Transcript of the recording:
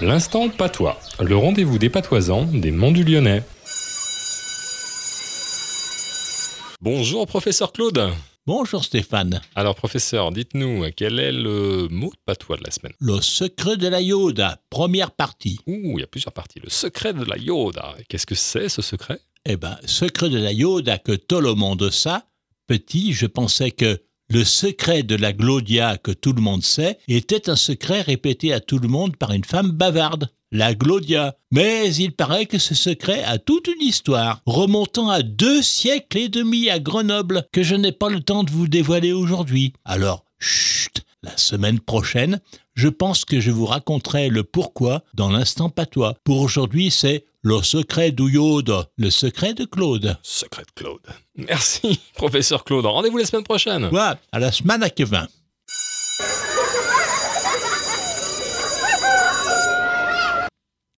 L'instant patois, le rendez-vous des patoisans des Monts du Lyonnais. Bonjour professeur Claude. Bonjour Stéphane. Alors professeur, dites-nous, quel est le mot de patois de la semaine? Le secret de la Yoda, première partie. Ouh, il y a plusieurs parties. Le secret de la Yoda. Qu'est-ce que c'est ce secret? Eh ben, secret de la Yoda que tout le monde sait. Petit, je pensais que le secret de la Glodia que tout le monde sait était un secret répété à tout le monde par une femme bavarde, la Glodia. Mais il paraît que ce secret a toute une histoire, remontant à deux siècles et demi à Grenoble, que je n'ai pas le temps de vous dévoiler aujourd'hui. Alors, chut, la semaine prochaine, je pense que je vous raconterai le pourquoi dans l'instant patois. Pour aujourd'hui, c'est le secret le secret de Claude. Secret de Claude. Merci professeur Claude. Rendez-vous la semaine prochaine. Voilà, à la semaine à Kevin.